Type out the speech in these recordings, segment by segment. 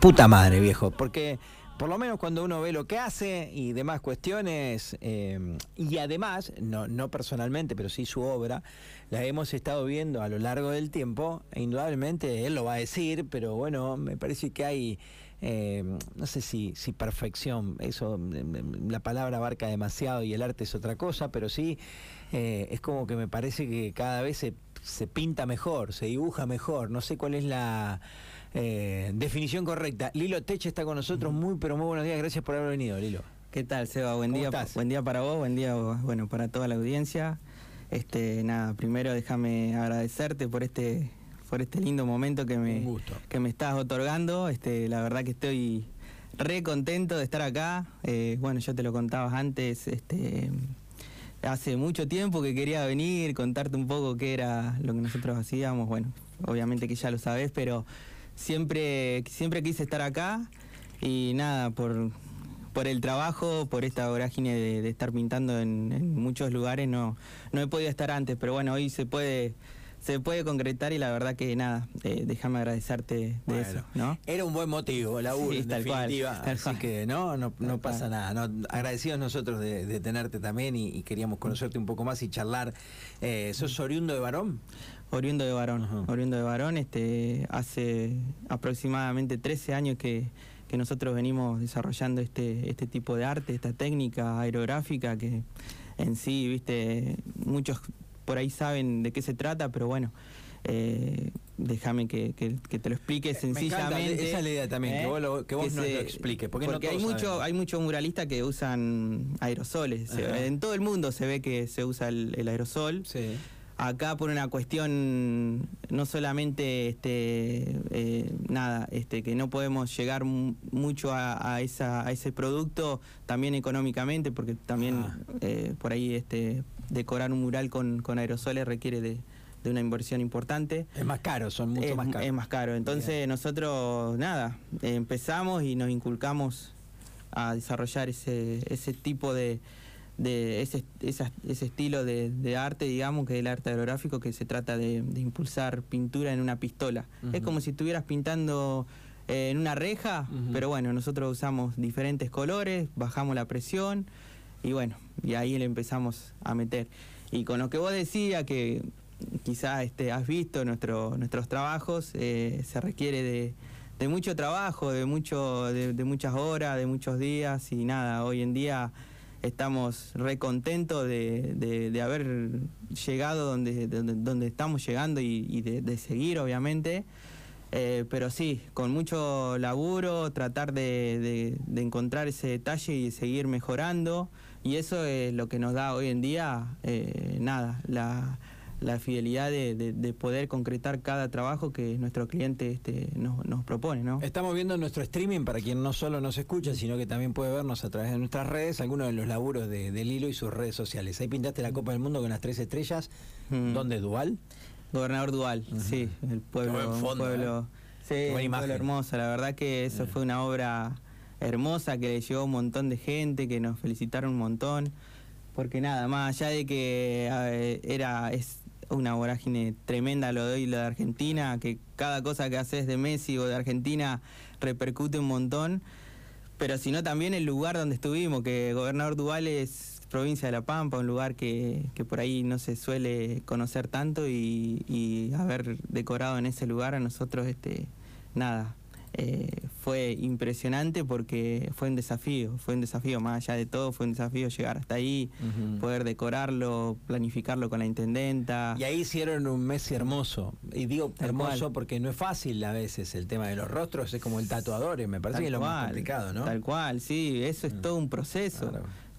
puta madre, viejo, porque por lo menos cuando uno ve lo que hace y demás cuestiones, eh, y además, no, no personalmente, pero sí su obra, la hemos estado viendo a lo largo del tiempo, e indudablemente él lo va a decir, pero bueno, me parece que hay, eh, no sé si, si perfección, eso, la palabra abarca demasiado y el arte es otra cosa, pero sí, eh, es como que me parece que cada vez se, se pinta mejor, se dibuja mejor, no sé cuál es la eh, definición correcta. Lilo Teche está con nosotros. Muy, pero muy buenos días. Gracias por haber venido, Lilo. ¿Qué tal, Seba? Buen día, buen día para vos, buen día, bueno, para toda la audiencia. Este, nada, primero déjame agradecerte por este, por este lindo momento que me, que me estás otorgando. Este, la verdad que estoy re contento de estar acá. Eh, bueno, yo te lo contabas antes, este, hace mucho tiempo que quería venir, contarte un poco qué era lo que nosotros hacíamos. Bueno, obviamente que ya lo sabes, pero siempre, siempre quise estar acá y nada, por, por el trabajo, por esta vorágine de, estar pintando en, muchos lugares, no, no he podido estar antes, pero bueno, hoy se puede se puede concretar y la verdad que nada, eh, déjame agradecerte de eso, ¿no? Era un buen motivo, la U, definitiva, así que no, no, pasa nada. No, agradecidos nosotros de, tenerte también y, queríamos conocerte un poco más y charlar. Eh, ¿Sos oriundo de varón? Oriundo de varón, oriundo de varón, este, hace aproximadamente 13 años que, nosotros venimos desarrollando este, este tipo de arte, esta técnica aerográfica que en sí, viste, muchos por ahí saben de qué se trata, pero bueno, eh, déjame que, te lo explique sencillamente. esa es la idea también, que vos, que vos nos lo expliques. Porque, hay, mucho, hay muchos muralistas que usan aerosoles. En todo el mundo se ve que se usa el, aerosol. Acá por una cuestión no solamente este eh, nada este que no podemos llegar mucho a, esa, a ese producto también económicamente porque también ah. eh, por ahí este decorar un mural con, aerosoles requiere de, una inversión importante. Es más caro, son mucho más caros. Es más caro. Entonces nosotros, nada, empezamos y nos inculcamos a desarrollar ese, ese tipo de, de ese, ese estilo de, arte, digamos, que es el arte aerográfico, que se trata de, impulsar pintura en una pistola. Es como si estuvieras pintando en una reja, pero bueno, nosotros usamos diferentes colores, bajamos la presión y bueno, y ahí le empezamos a meter. Y con lo que vos decías, que quizás este, has visto nuestro, nuestros trabajos, eh, se requiere de, mucho trabajo, de, mucho, de, muchas horas, de muchos días y nada, hoy en día estamos re contentos de, haber llegado donde, donde, estamos llegando y, de, seguir, obviamente. Eh, pero sí, con mucho laburo, tratar de, encontrar ese detalle y seguir mejorando. Y eso es lo que nos da hoy en día, eh, nada, la, fidelidad de, poder concretar cada trabajo que nuestro cliente este, nos, propone. ¿no? Estamos viendo nuestro streaming para quien no solo nos escucha, sino que también puede vernos a través de nuestras redes, algunos de los laburos de, Lilo y sus redes sociales. Ahí pintaste la Copa del Mundo con las tres estrellas. Mm. ¿Dónde? ¿Dual? Gobernador Dual, sí, el pueblo, pueblo, ¿eh? sí, pueblo hermoso. La verdad que eso fue una obra hermosa que le llegó un montón de gente, que nos felicitaron un montón. Porque nada, más allá de que era es una vorágine tremenda lo de hoy, lo de Argentina, que cada cosa que haces de Messi o de Argentina repercute un montón. Pero sino también el lugar donde estuvimos, que Gobernador Duval es provincia de La Pampa, un lugar que, que por ahí no se suele conocer tanto y, y haber decorado en ese lugar a nosotros, este, nada, eh, fue impresionante porque fue un desafío, fue un desafío, más allá de todo, fue un desafío llegar hasta ahí, poder decorarlo, planificarlo con la intendenta. Y ahí hicieron un Messi hermoso. Y digo hermoso porque no es fácil a veces el tema de los rostros, es como el tatuador, me parece que es lo más complicado, ¿no? Tal cual, sí, eso es mm. todo un proceso.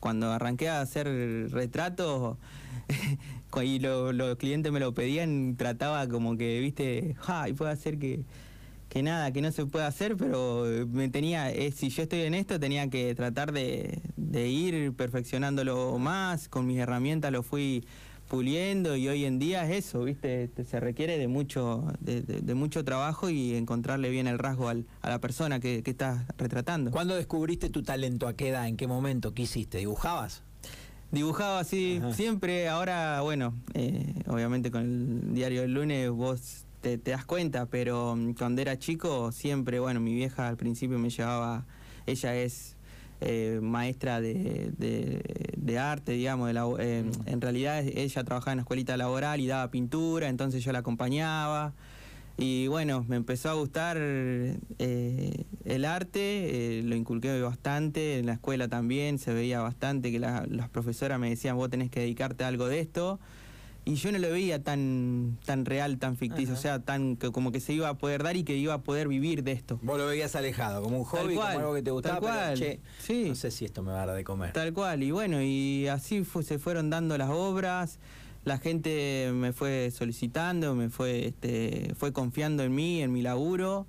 Cuando arranqué a hacer retratos y los clientes me lo pedían, trataba como que, viste, ja, y puede hacer que que nada, que no se puede hacer, pero me tenía, eh, si yo estoy en esto, tenía que tratar de, ir perfeccionándolo más, con mis herramientas lo fui puliendo y hoy en día es eso, ¿viste? Este, se requiere de mucho, de, mucho trabajo y encontrarle bien el rasgo a la persona que, que estás retratando. ¿Cuándo descubriste tu talento? ¿A qué edad? ¿En qué momento? ¿Qué hiciste? ¿Dibujabas? Dibujaba así, siempre, ahora, bueno, eh, obviamente con el diario del lunes vos te, das cuenta, pero mm, cuando era chico siempre, bueno, mi vieja al principio me llevaba, ella es eh, maestra de, de, arte, digamos, de eh, mm. en realidad ella trabajaba en la escuelita laboral y daba pintura, entonces yo la acompañaba. Y bueno, me empezó a gustar eh, el arte, lo inculqué bastante, en la escuela también se veía bastante que las profesoras me decían, vos tenés que dedicarte a algo de esto y yo no lo veía tan tan real, tan ficticio, o sea, tan que, como que se iba a poder dar y que iba a poder vivir de esto. Vos lo veías alejado, como un hobby, como algo que te gustaba, tal cual, che, sí. no sé si esto me va a dar de comer. Tal cual, y bueno, y así se fueron dando las obras, la gente me fue solicitando, me fue este, fue confiando en mí, en mi laburo.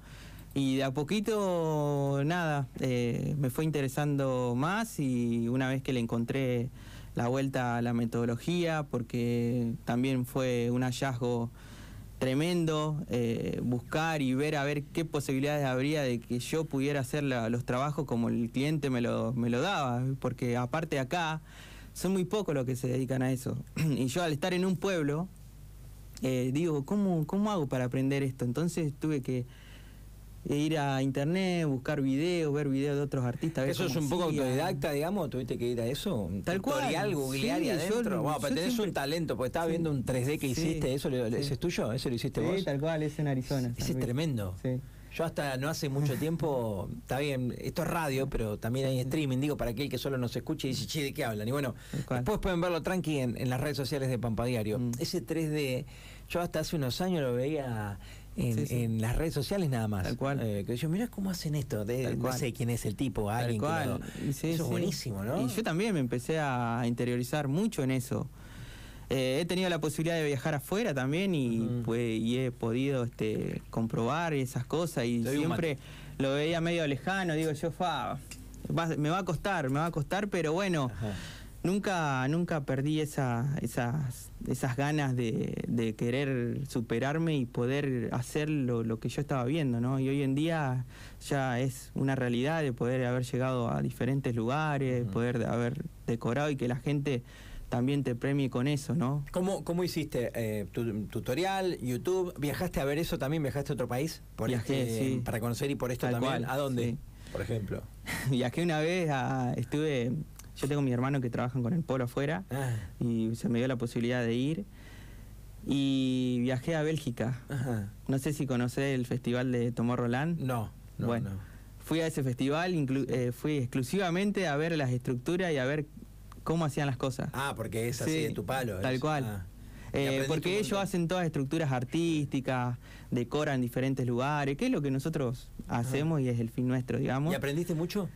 Y de a poquito, nada, eh, me fue interesando más y una vez que le encontré la vuelta a la metodología, porque también fue un hallazgo tremendo eh, buscar y ver a ver qué posibilidades habría de que yo pudiera hacer los trabajos como el cliente me lo, me lo daba, porque aparte acá son muy pocos los que se dedican a eso. y yo al estar en un pueblo, eh, digo, ¿cómo, ¿cómo hago para aprender esto? Entonces tuve que ir a internet, buscar videos, ver videos de otros artistas. ¿Eso es un poco autodidacta, digamos? ¿Tuviste que ir a eso? Tal cual. googlear y adentro. bueno, pero tenés un talento, porque estaba viendo un 3D que hiciste, ¿eso ¿ese es tuyo? ¿Eso lo hiciste vos? Sí, tal cual, es en Arizona. Ese es tremendo. Yo hasta no hace mucho tiempo, está bien, esto es radio, pero también hay streaming, digo, para aquel que solo nos escuche y dice, che, ¿de qué hablan? Y bueno, después pueden verlo tranqui en, las redes sociales de Pampa Diario. Mm. Ese 3D, yo hasta hace unos años lo veía en, las redes sociales nada más. Tal cual. Eh, que yo, mira cómo hacen esto. De, no sé quién es el tipo, alguien cual. eso es buenísimo, ¿no? Y yo también me empecé a interiorizar mucho en eso. Eh, he tenido la posibilidad de viajar afuera también y, pues, y he podido este, comprobar esas cosas y siempre lo veía medio lejano. Digo, yo, fa, me va a costar, me va a costar, pero bueno nunca, nunca perdí esa, esas, esas ganas de, querer superarme y poder hacer lo, que yo estaba viendo, ¿no? Y hoy en día ya es una realidad de poder haber llegado a diferentes lugares, poder haber decorado y que la gente también te premie con eso, ¿no? ¿Cómo, cómo hiciste eh, tu tutorial, YouTube? ¿Viajaste a ver eso también? ¿Viajaste a otro país? Por Viajé, este, sí. Para conocer y por esto también. ¿A dónde? Por ejemplo. Viajé una vez, a, estuve yo tengo mi hermano que trabajan con el polo afuera ah. y se me dio la posibilidad de ir. Y viajé a Bélgica. No sé si conocés el festival de Tomorrowland. No, no. Bueno, fui a ese festival, eh, fui exclusivamente a ver las estructuras y a ver cómo hacían las cosas. Ah, porque es así de tu palo. Tal cual. Ah. Eh, porque ellos hacen todas estructuras artísticas, decoran diferentes lugares, que es lo que nosotros hacemos y es el fin nuestro, digamos. ¿Y aprendiste mucho?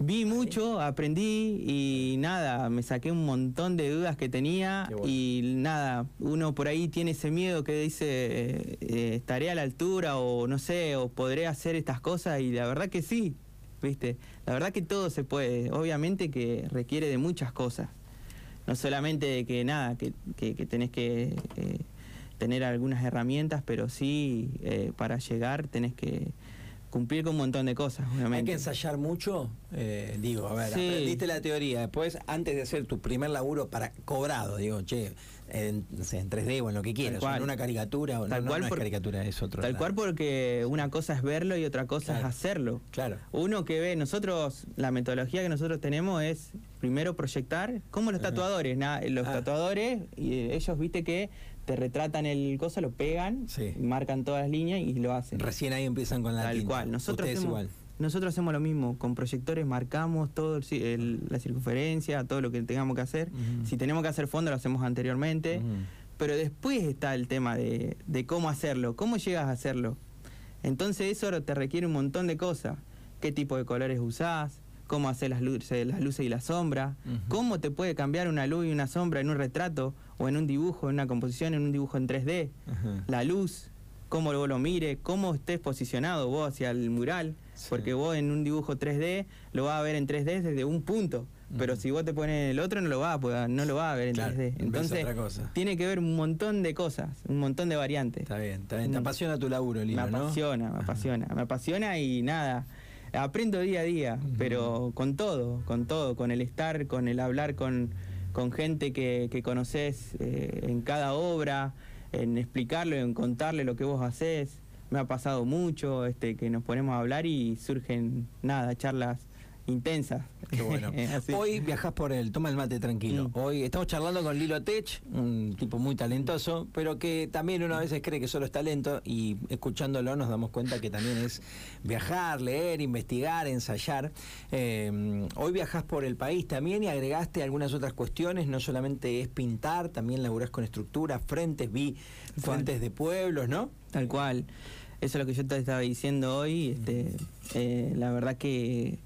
Vi mucho, aprendí y nada, me saqué un montón de dudas que tenía y nada, uno por ahí tiene ese miedo que dice eh, eh, estaré a la altura o no sé, o podré hacer estas cosas y la verdad que sí, ¿viste? La verdad que todo se puede, obviamente que requiere de muchas cosas, no solamente de que nada, que, que, tenés que eh, tener algunas herramientas, pero sí para llegar tenés que cumplir con un montón de cosas, obviamente. Hay que ensayar mucho, eh, digo, a ver, aprendiste la teoría, después, antes de hacer tu primer laburo para cobrado, digo, che, en, no sé, en 3D o en lo que quieras, en una caricatura, o tal no, cual no, caricatura, es otro. Tal cual porque una cosa es verlo y otra cosa es hacerlo. Claro. Uno que ve, nosotros, la metodología que nosotros tenemos es primero proyectar, como los tatuadores, los ah. tatuadores, y ellos viste que te retratan el coso, lo pegan, marcan todas las líneas y lo hacen. Recién ahí empiezan con la Tal cual. Nosotros hacemos, nosotros hacemos lo mismo, con proyectores marcamos todo la circunferencia, todo lo que tengamos que hacer. Si tenemos que hacer fondo lo hacemos anteriormente, pero después está el tema de, de cómo hacerlo, cómo llegas a hacerlo. Entonces eso te requiere un montón de cosas. ¿Qué tipo de colores usás? cómo hacer las luces, las luces y la sombra, cómo te puede cambiar una luz y una sombra en un retrato o en un dibujo, en una composición, en un dibujo en 3D, la luz, cómo vos lo mire, cómo estés posicionado vos hacia el mural, porque vos en un dibujo 3D lo vas a ver en 3D desde un punto. Pero si vos te pones en el otro no lo vas a no lo vas a ver en 3D. Entonces tiene que ver un montón de cosas, un montón de variantes. Está bien, está bien. Te apasiona tu laburo, Lino, Me apasiona, me apasiona, me apasiona y nada aprendo día a día, pero con todo, con todo, con el estar, con el hablar con, con gente que, que conoces eh, en cada obra, en explicarle, en contarle lo que vos haces. Me ha pasado mucho este, que nos ponemos a hablar y surgen, nada, charlas intensas. Qué bueno. Hoy viajas por él, toma el mate tranquilo. Mm. Hoy estamos charlando con Lilo Tech, un tipo muy talentoso, pero que también uno a veces cree que solo es talento y escuchándolo nos damos cuenta que también es viajar, leer, investigar, ensayar. Eh, hoy viajas por el país también y agregaste algunas otras cuestiones, no solamente es pintar, también laburás con estructuras, frentes, vi frentes de pueblos, ¿no? Tal cual. Eso es lo que yo te estaba diciendo hoy. Este, eh, la verdad que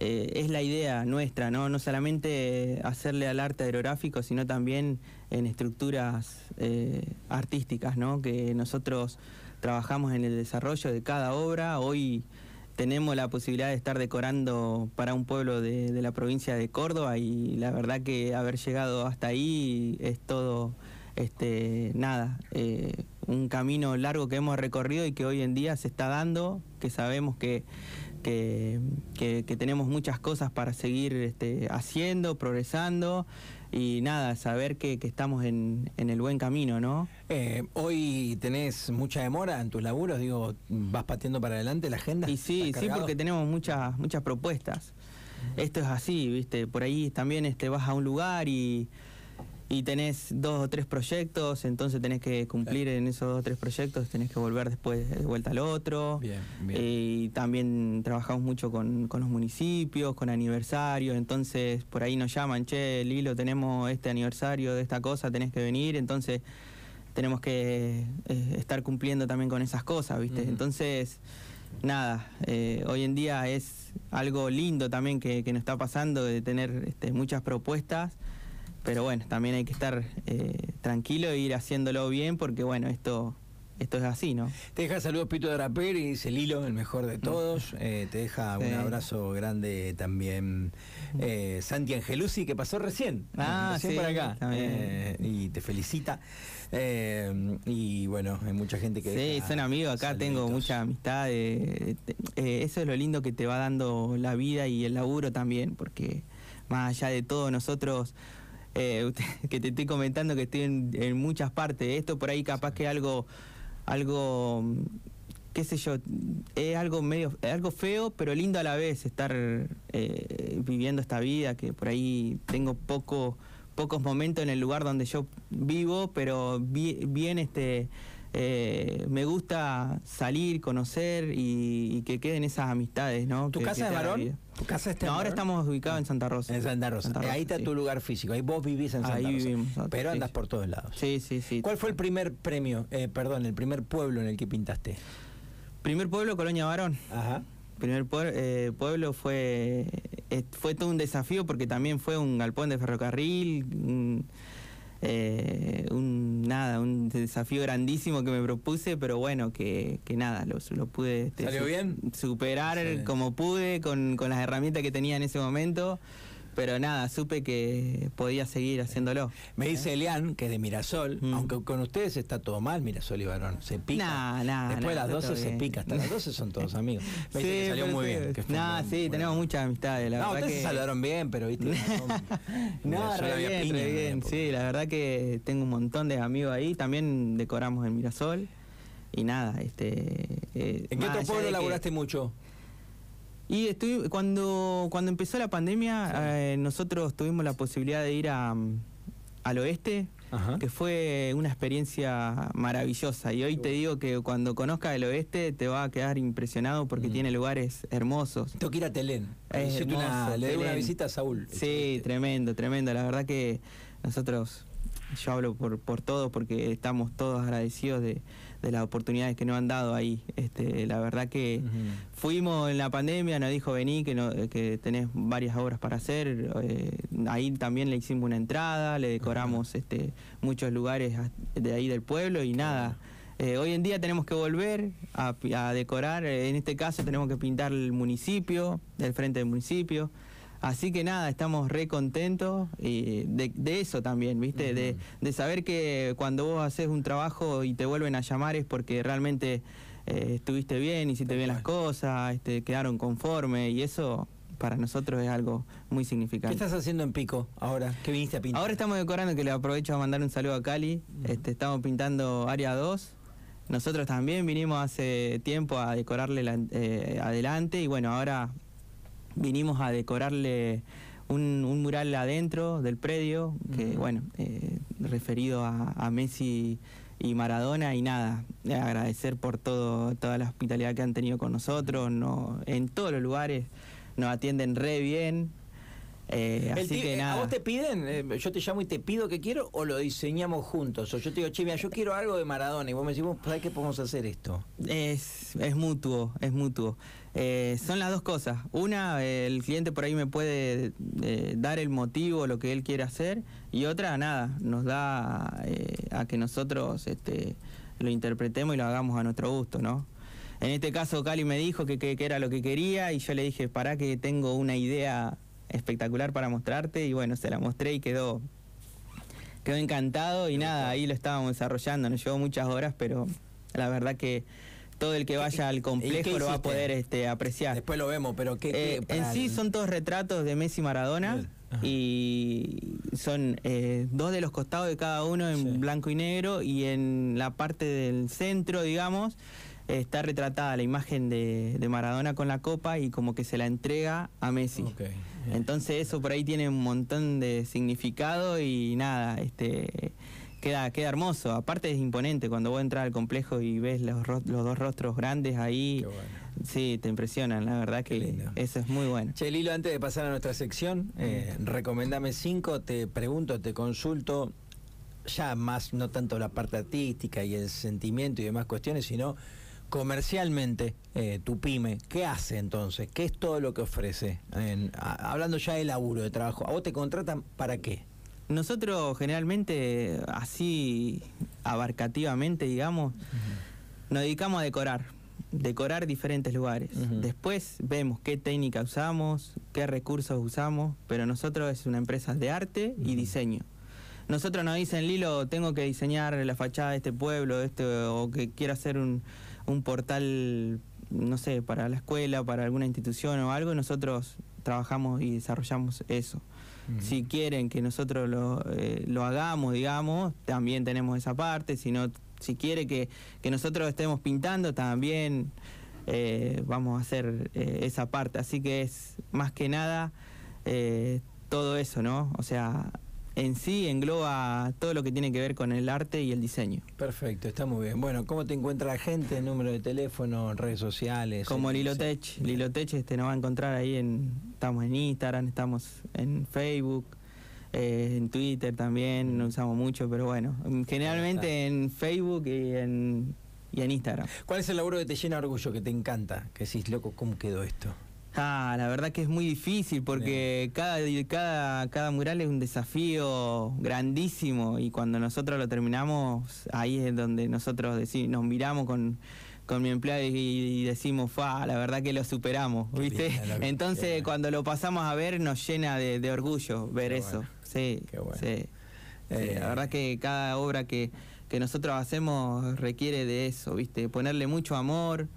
eh, es la idea nuestra, ¿no? No solamente hacerle al arte aerográfico, sino también en estructuras eh, artísticas, ¿no? Que nosotros trabajamos en el desarrollo de cada obra. Hoy tenemos la posibilidad de estar decorando para un pueblo de, la provincia de Córdoba y la verdad que haber llegado hasta ahí es todo, este, nada, eh, un camino largo que hemos recorrido y que hoy en día se está dando, que sabemos que que, tenemos muchas cosas para seguir este, haciendo, progresando y nada, saber que, estamos en, el buen camino, ¿no? Eh, hoy tenés mucha demora en tus laburos, digo, vas pateando para adelante la agenda. Y sí, sí, porque tenemos muchas, muchas propuestas. Esto es así, ¿viste? Por ahí también este, vas a un lugar y y tenés dos o tres proyectos, entonces tenés que cumplir en esos dos o tres proyectos, tenés que volver después de vuelta al otro. Bien, bien. Y también trabajamos mucho con, los municipios, con aniversarios, entonces por ahí nos llaman, che, Lilo, tenemos este aniversario de esta cosa, tenés que venir, entonces tenemos que eh, estar cumpliendo también con esas cosas, ¿viste? Entonces, nada, eh, hoy en día es algo lindo también que, que nos está pasando de tener este, muchas propuestas pero bueno, también hay que estar eh, tranquilo e ir haciéndolo bien porque bueno, esto esto es así, ¿no? Te deja saludos Pito de Draper y dice Lilo, el mejor de todos. Eh, te deja un abrazo grande también eh, Santi Angelusi, que pasó recién. Ah, recién por acá. Eh, y te felicita. y bueno, hay mucha gente que. Sí, son amigos acá, tengo mucha amistad. eso es lo lindo que te va dando la vida y el laburo también, porque más allá de todo, nosotros eh, que te estoy comentando que estoy en, muchas partes. Esto por ahí capaz que algo, algo, qué sé yo, es algo medio, algo feo, pero lindo a la vez estar eh, viviendo esta vida, que por ahí tengo poco, pocos momentos en el lugar donde yo vivo, pero bien este eh, me gusta salir, conocer y, que queden esas amistades, ¿no? ¿Tu casa es varón? ¿Tu casa está ahora estamos ubicados en Santa Rosa. En Santa Rosa. ahí está tu lugar físico, ahí vos vivís en Santa ahí Rosa. Vivimos, pero andas por todos lados. Sí, sí, sí. ¿Cuál fue el primer premio, eh, perdón, el primer pueblo en el que pintaste? Primer pueblo, Colonia Varón. Ajá. Primer eh, pueblo fue, fue todo un desafío porque también fue un galpón de ferrocarril, eh, un nada, un desafío grandísimo que me propuse, pero bueno, que, que nada, lo, lo pude este, bien? superar como pude con, con las herramientas que tenía en ese momento pero nada, supe que podía seguir haciéndolo. Me dice Elian, que es de Mirasol, mm. aunque con ustedes está todo mal, Mirasol y Varón, se pica. Después de las 12 se pica, hasta las 12 son todos amigos. Me dice que salió muy bien. No, sí, tenemos muchas amistades, la no, verdad ustedes se saludaron bien, pero viste. no, re bien, re bien, sí, la verdad que tengo un montón de amigos ahí, también decoramos en Mirasol. Y nada, este... Eh, ¿En qué otro pueblo laburaste mucho? Y cuando, cuando empezó la pandemia, eh, nosotros tuvimos la posibilidad de ir a, al oeste, que fue una experiencia maravillosa. Y hoy te digo que cuando conozcas el oeste te va a quedar impresionado porque mm. tiene lugares hermosos. Tengo que ir a Telén. le doy una visita a Saúl. Sí, tremendo, tremendo. La verdad que nosotros, yo hablo por, por todos porque estamos todos agradecidos de de las oportunidades que nos han dado ahí. Este, la verdad que fuimos en la pandemia, nos dijo vení que, no, que tenés varias obras para hacer. Eh, ahí también le hicimos una entrada, le decoramos este, muchos lugares de ahí del pueblo y nada. Eh, hoy en día tenemos que volver a, a, decorar, en este caso tenemos que pintar el municipio, del frente del municipio. Así que nada, estamos re contentos y de, eso también, ¿viste? de, saber que cuando vos haces un trabajo y te vuelven a llamar es porque realmente eh, estuviste bien, hiciste bien las cosas, este, quedaron conformes y eso para nosotros es algo muy ¿Qué significante. estás haciendo en Pico ahora? ¿Qué viniste a pintar? Ahora estamos decorando, que le aprovecho a mandar un saludo a Cali. Este, estamos pintando área 2. Nosotros también vinimos hace tiempo a decorarle la- eh, adelante y bueno, ahora vinimos a decorarle un, un mural adentro del predio, que bueno, eh, referido a, a Messi y Maradona y nada, agradecer por todo, toda la hospitalidad que han tenido con nosotros, no, en todos los lugares nos atienden re bien. Eh, El así que nada. ¿A vos te piden? eh, yo te llamo y te pido que quiero o lo diseñamos juntos? O yo te digo, che, mira, yo quiero algo de Maradona y vos me decís, vos, ¿sabés qué podemos hacer esto? Es, es mutuo, es mutuo. Eh, son las dos cosas. Una, el cliente por ahí me puede dar el motivo, lo que él quiere hacer, y otra, nada, nos da a que nosotros este, lo interpretemos y lo hagamos a nuestro gusto, ¿no? En este caso, Cali me dijo que, que- que era lo que quería y yo le dije, para que tengo una idea espectacular para mostrarte, y bueno, se la mostré y quedó, quedó encantado y nada, ahí lo estábamos desarrollando, nos llevó muchas horas, pero la verdad que todo el que vaya al ¿Y qué complejo lo va a poder este, apreciar. Después lo vemos, pero ¿qué? qué- Eh, en sí son todos retratos de Messi y Maradona y son eh, dos de los costados de cada uno en Sí. blanco y negro y en la parte del centro, digamos, está retratada la imagen de, de Maradona con la copa y como que se la entrega a Messi. Entonces eso por ahí tiene un montón de significado y nada, este queda, queda hermoso. Aparte es imponente cuando vos entras al complejo y ves los, los dos rostros grandes ahí. Qué bueno. Sí, te impresionan, la verdad que eso es muy bueno. Che, Lilo, antes de pasar a nuestra sección, eh, recomendame cinco, te pregunto, te consulto, ya más, no tanto la parte artística y el sentimiento y demás cuestiones, sino comercialmente, eh, tu pyme, ¿qué hace entonces? ¿Qué es todo lo que ofrece? En- a- hablando ya de laburo, de trabajo, ¿a vos te contratan para qué? Nosotros generalmente, así abarcativamente, digamos, nos dedicamos a decorar, decorar diferentes lugares. Después vemos qué técnica usamos, qué recursos usamos, pero nosotros es una empresa de arte y diseño. Nosotros nos dicen, Lilo, tengo que diseñar la fachada de este pueblo, este, o que quiero hacer un, un portal, no sé, para la escuela, para alguna institución o algo, nosotros trabajamos y desarrollamos eso. Si quieren que nosotros lo, eh, lo hagamos, digamos, también tenemos esa parte. Si, no, si quiere que, que nosotros estemos pintando, también eh, vamos a hacer eh, esa parte. Así que es más que nada eh, todo eso, ¿no? O sea, en sí engloba todo lo que tiene que ver con el arte y el diseño. Perfecto, está muy bien. Bueno, ¿cómo te encuentra la gente? Número de teléfono, redes sociales. Como eh, Lilotech. sí. Lilotech este, nos va a encontrar ahí en. Estamos en Instagram, estamos en Facebook, eh, en Twitter también, no usamos mucho, pero bueno. Generalmente en Facebook y en, y en Instagram. ¿Cuál es el laburo que te llena de orgullo, que te encanta? Que decís, loco, ¿cómo quedó esto? Ah, la verdad que es muy difícil porque cada, cada, cada mural es un desafío grandísimo y cuando nosotros lo terminamos, ahí es donde nosotros deci- nos miramos con, con mi empleado y, decimos, fa, la verdad que lo superamos, Qué ¿viste? Entonces cuando lo pasamos a ver nos llena de, de orgullo ver Qué eso. bueno, Sí, qué bueno. sí. Sí, Eh, la verdad que cada obra que, que nosotros hacemos requiere de eso, ¿viste? Ponerle mucho amor,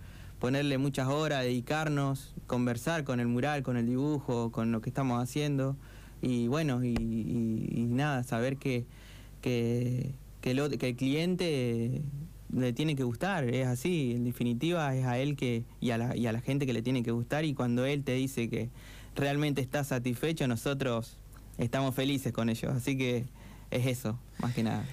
ponerle muchas horas, dedicarnos, conversar con el mural, con el dibujo, con lo que estamos haciendo. Y bueno, y, nada, saber que, que, que, lo- que el cliente le tiene que gustar, es así, en definitiva es a él que y a, la, y a la gente que le tiene que gustar y cuando él te dice que realmente está satisfecho, nosotros estamos felices con ellos, así que es eso, más que nada.